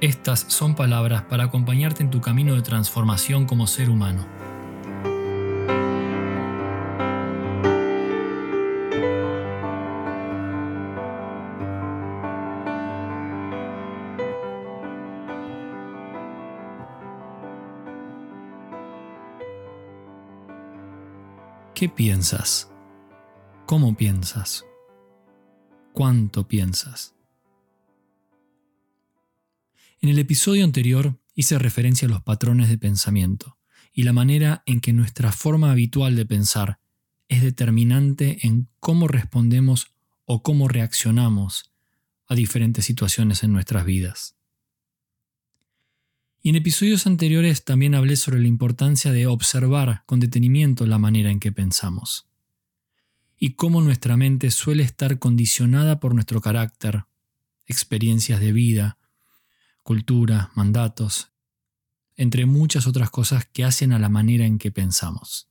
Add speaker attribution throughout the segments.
Speaker 1: estas son palabras para acompañarte en tu camino de transformación como ser humano. ¿Qué piensas? ¿Cómo piensas? ¿Cuánto piensas? En el episodio anterior hice referencia a los patrones de pensamiento y la manera en que nuestra forma habitual de pensar es determinante en cómo respondemos o cómo reaccionamos a diferentes situaciones en nuestras vidas. Y en episodios anteriores también hablé sobre la importancia de observar con detenimiento la manera en que pensamos y cómo nuestra mente suele estar condicionada por nuestro carácter, experiencias de vida, cultura, mandatos, entre muchas otras cosas que hacen a la manera en que pensamos.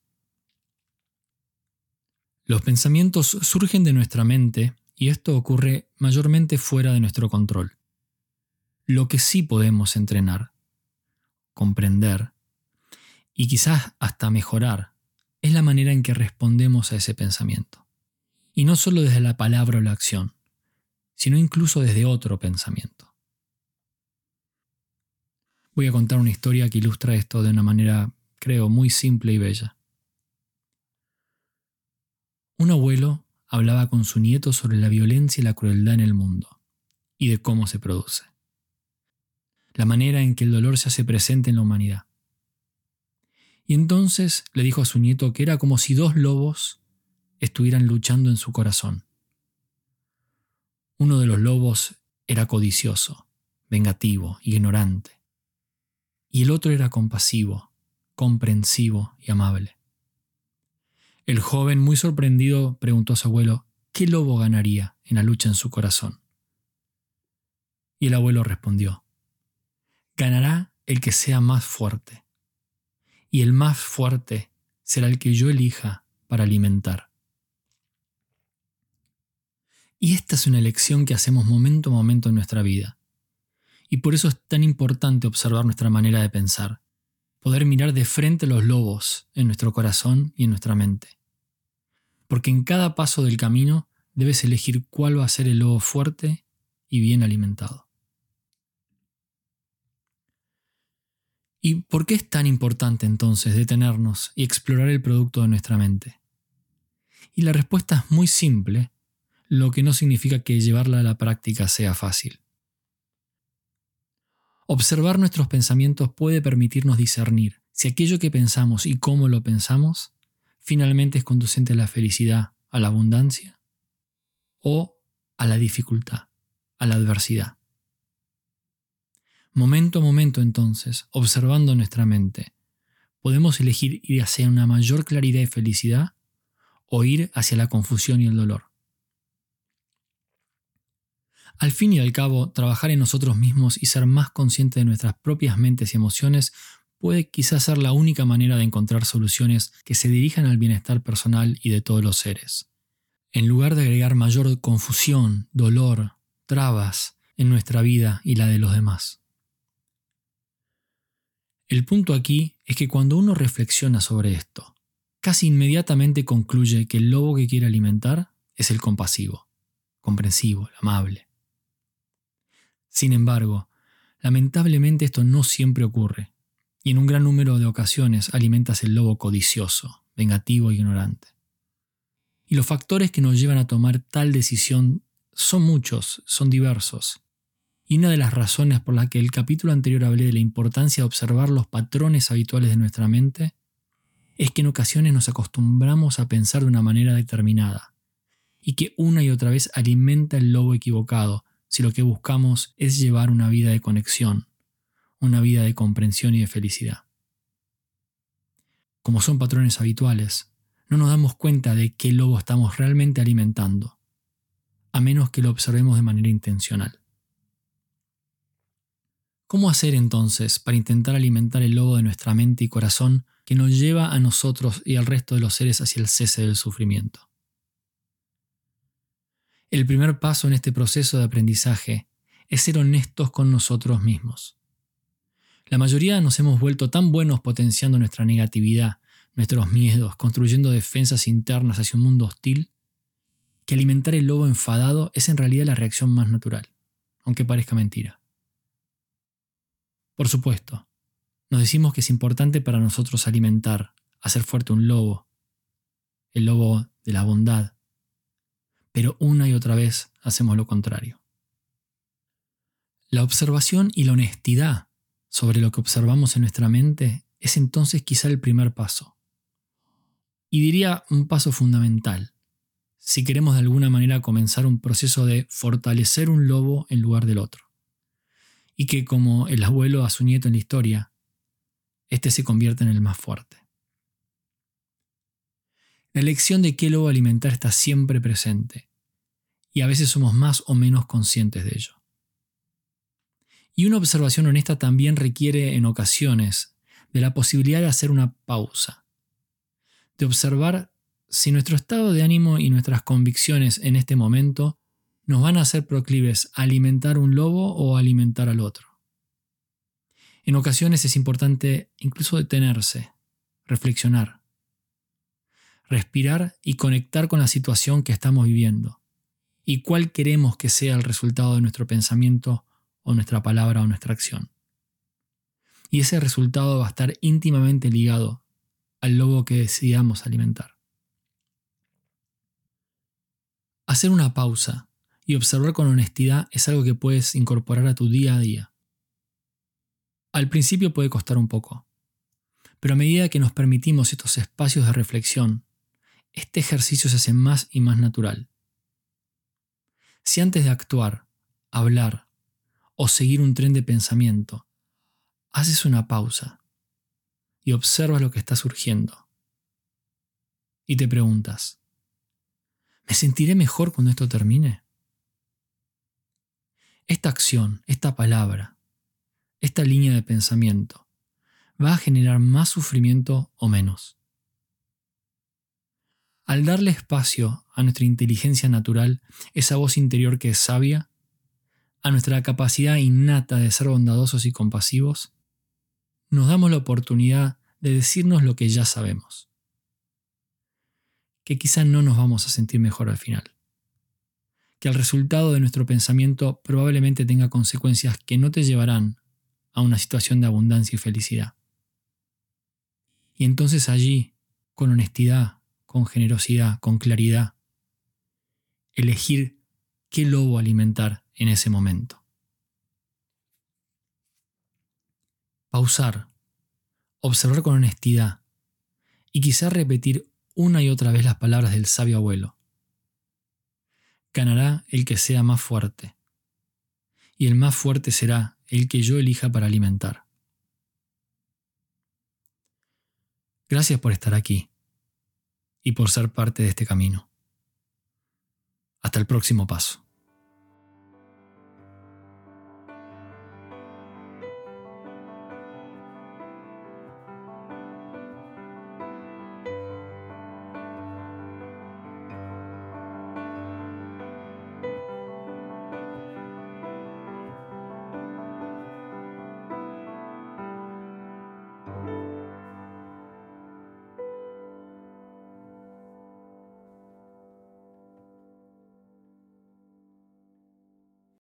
Speaker 1: Los pensamientos surgen de nuestra mente y esto ocurre mayormente fuera de nuestro control. Lo que sí podemos entrenar, comprender y quizás hasta mejorar es la manera en que respondemos a ese pensamiento. Y no solo desde la palabra o la acción, sino incluso desde otro pensamiento. Voy a contar una historia que ilustra esto de una manera, creo, muy simple y bella. Un abuelo hablaba con su nieto sobre la violencia y la crueldad en el mundo y de cómo se produce. La manera en que el dolor se hace presente en la humanidad. Y entonces le dijo a su nieto que era como si dos lobos estuvieran luchando en su corazón. Uno de los lobos era codicioso, vengativo, ignorante y el otro era compasivo, comprensivo y amable. El joven, muy sorprendido, preguntó a su abuelo, ¿qué lobo ganaría en la lucha en su corazón? Y el abuelo respondió, ganará el que sea más fuerte, y el más fuerte será el que yo elija para alimentar. Y esta es una elección que hacemos momento a momento en nuestra vida. Y por eso es tan importante observar nuestra manera de pensar, poder mirar de frente los lobos en nuestro corazón y en nuestra mente. Porque en cada paso del camino debes elegir cuál va a ser el lobo fuerte y bien alimentado. ¿Y por qué es tan importante entonces detenernos y explorar el producto de nuestra mente? Y la respuesta es muy simple, lo que no significa que llevarla a la práctica sea fácil. Observar nuestros pensamientos puede permitirnos discernir si aquello que pensamos y cómo lo pensamos finalmente es conducente a la felicidad, a la abundancia o a la dificultad, a la adversidad. Momento a momento entonces, observando nuestra mente, podemos elegir ir hacia una mayor claridad y felicidad o ir hacia la confusión y el dolor. Al fin y al cabo, trabajar en nosotros mismos y ser más conscientes de nuestras propias mentes y emociones puede quizás ser la única manera de encontrar soluciones que se dirijan al bienestar personal y de todos los seres. En lugar de agregar mayor confusión, dolor, trabas en nuestra vida y la de los demás. El punto aquí es que cuando uno reflexiona sobre esto, casi inmediatamente concluye que el lobo que quiere alimentar es el compasivo, comprensivo, amable. Sin embargo, lamentablemente esto no siempre ocurre, y en un gran número de ocasiones alimentas el lobo codicioso, vengativo e ignorante. Y los factores que nos llevan a tomar tal decisión son muchos, son diversos. Y una de las razones por la que el capítulo anterior hablé de la importancia de observar los patrones habituales de nuestra mente es que en ocasiones nos acostumbramos a pensar de una manera determinada y que una y otra vez alimenta el lobo equivocado si lo que buscamos es llevar una vida de conexión, una vida de comprensión y de felicidad. como son patrones habituales, no nos damos cuenta de qué lobo estamos realmente alimentando, a menos que lo observemos de manera intencional. ¿Cómo hacer entonces para intentar alimentar el lobo de nuestra mente y corazón que nos lleva a nosotros y al resto de los seres hacia el cese del sufrimiento? El primer paso en este proceso de aprendizaje es ser honestos con nosotros mismos. La mayoría nos hemos vuelto tan buenos potenciando nuestra negatividad, nuestros miedos, construyendo defensas internas hacia un mundo hostil, que alimentar el lobo enfadado es en realidad la reacción más natural, aunque parezca mentira. Por supuesto, nos decimos que es importante para nosotros alimentar, hacer fuerte un lobo, el lobo de la bondad, pero una y otra vez hacemos lo contrario. La observación y la honestidad sobre lo que observamos en nuestra mente es entonces quizá el primer paso. Y diría un paso fundamental, si queremos de alguna manera comenzar un proceso de fortalecer un lobo en lugar del otro. Y que como el abuelo a su nieto en la historia, éste se convierte en el más fuerte. La elección de qué lobo alimentar está siempre presente, y a veces somos más o menos conscientes de ello. Y una observación honesta también requiere en ocasiones de la posibilidad de hacer una pausa, de observar si nuestro estado de ánimo y nuestras convicciones en este momento nos van a hacer proclives a alimentar un lobo o alimentar al otro. En ocasiones es importante incluso detenerse, reflexionar, respirar y conectar con la situación que estamos viviendo y cuál queremos que sea el resultado de nuestro pensamiento o nuestra palabra o nuestra acción. Y ese resultado va a estar íntimamente ligado al lobo que decidamos alimentar. Hacer una pausa y observar con honestidad es algo que puedes incorporar a tu día a día. Al principio puede costar un poco, pero a medida que nos permitimos estos espacios de reflexión, este ejercicio se hace más y más natural. Si antes de actuar, hablar, o seguir un tren de pensamiento. Haces una pausa y observas lo que está surgiendo. Y te preguntas, ¿me sentiré mejor cuando esto termine? Esta acción, esta palabra, esta línea de pensamiento, ¿va a generar más sufrimiento o menos? Al darle espacio a nuestra inteligencia natural, esa voz interior que es sabia, a nuestra capacidad innata de ser bondadosos y compasivos, nos damos la oportunidad de decirnos lo que ya sabemos. Que quizá no nos vamos a sentir mejor al final. Que el resultado de nuestro pensamiento probablemente tenga consecuencias que no te llevarán a una situación de abundancia y felicidad. Y entonces allí, con honestidad, con generosidad, con claridad, elegir qué lobo alimentar en ese momento. Pausar, observar con honestidad y quizá repetir una y otra vez las palabras del sabio abuelo. Ganará el que sea más fuerte, y el más fuerte será el que yo elija para alimentar. Gracias por estar aquí y por ser parte de este camino. Hasta el próximo paso.